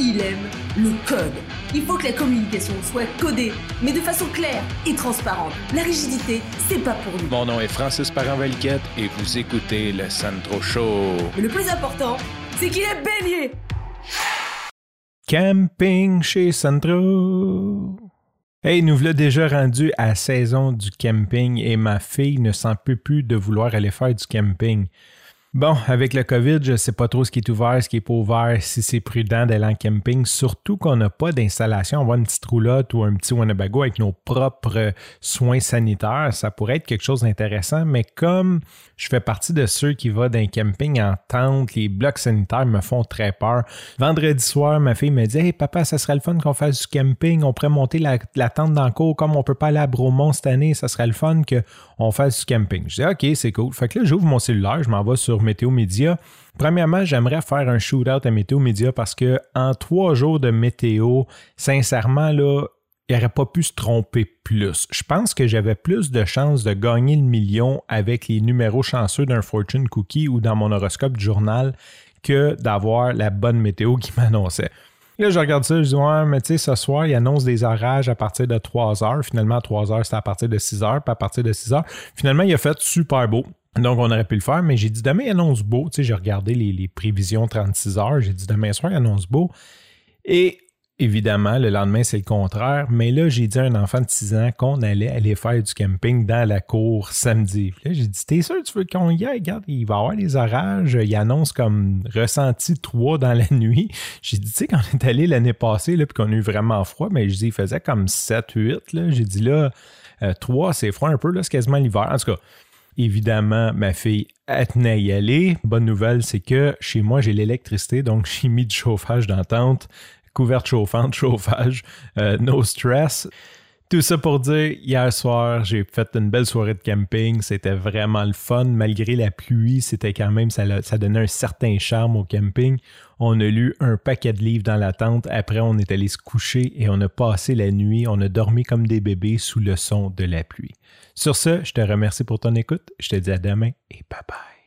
il aime le code. Il faut que la communication soit codée, mais de façon claire et transparente. La rigidité, c'est pas pour nous. Mon nom est Francis Parent-Valquette et vous écoutez le Sandro Show. Mais le plus important, c'est qu'il est bélier. Camping chez Sandro. Hey, nous voilà déjà rendus à la saison du camping et ma fille ne s'en peut plus de vouloir aller faire du camping. Bon, avec le COVID, je ne sais pas trop ce qui est ouvert, ce qui n'est pas ouvert, si c'est prudent d'aller en camping, surtout qu'on n'a pas d'installation. On va une petite roulotte ou un petit Winnebago avec nos propres soins sanitaires. Ça pourrait être quelque chose d'intéressant, mais comme je fais partie de ceux qui vont d'un camping en tente, les blocs sanitaires me font très peur. Vendredi soir, ma fille me dit Hey papa, ça serait le fun qu'on fasse du camping. On pourrait monter la, tente dans le cours. Comme on peut pas aller à Bromont cette année, ça serait le fun qu'on fasse du camping. Je dis OK, c'est cool. Fait que là, j'ouvre mon cellulaire, je m'en vais sur Météo Média. Premièrement, j'aimerais faire un shootout à Météo Média parce que en trois jours de météo, sincèrement, là, il n'aurait pas pu se tromper plus. Je pense que j'avais plus de chances de gagner le million avec les numéros chanceux d'un Fortune Cookie ou dans mon horoscope du journal que d'avoir la bonne météo qui m'annonçait. Là, je regarde ça, je dis, ouais, mais tu sais, ce soir, il annonce des orages à partir de 3 heures. Finalement, à 3 heures, c'était à partir de 6 heures, puis à partir de 6 heures. Finalement, il a fait super beau. Donc, on aurait pu le faire, mais j'ai dit demain, il annonce beau. Tu sais, j'ai regardé les, prévisions 36 heures. J'ai dit demain soir, il annonce beau. Et évidemment, le lendemain, c'est le contraire. Mais là, j'ai dit à un enfant de 6 ans qu'on allait aller faire du camping dans la cour samedi. là, j'ai dit T'es sûr tu veux qu'on y aille? Regarde, il va y avoir les orages. Il annonce comme ressenti 3 dans la nuit. J'ai dit Tu sais, quand on est allé l'année passée, là, puis qu'on a eu vraiment froid, mais je dis Il faisait comme 7, 8. J'ai dit là, 3, euh, c'est froid un peu, là, c'est quasiment l'hiver. En tout cas, Évidemment, ma fille elle tenait à y aller. Bonne nouvelle, c'est que chez moi, j'ai l'électricité, donc j'ai mis du chauffage dans tente, couverte chauffante, chauffage, euh, no stress. Tout ça pour dire, hier soir, j'ai fait une belle soirée de camping. C'était vraiment le fun. Malgré la pluie, c'était quand même, ça, donnait un certain charme au camping. On a lu un paquet de livres dans la tente. Après, on est allé se coucher et on a passé la nuit. On a dormi comme des bébés sous le son de la pluie. Sur ce, je te remercie pour ton écoute. Je te dis à demain et bye bye.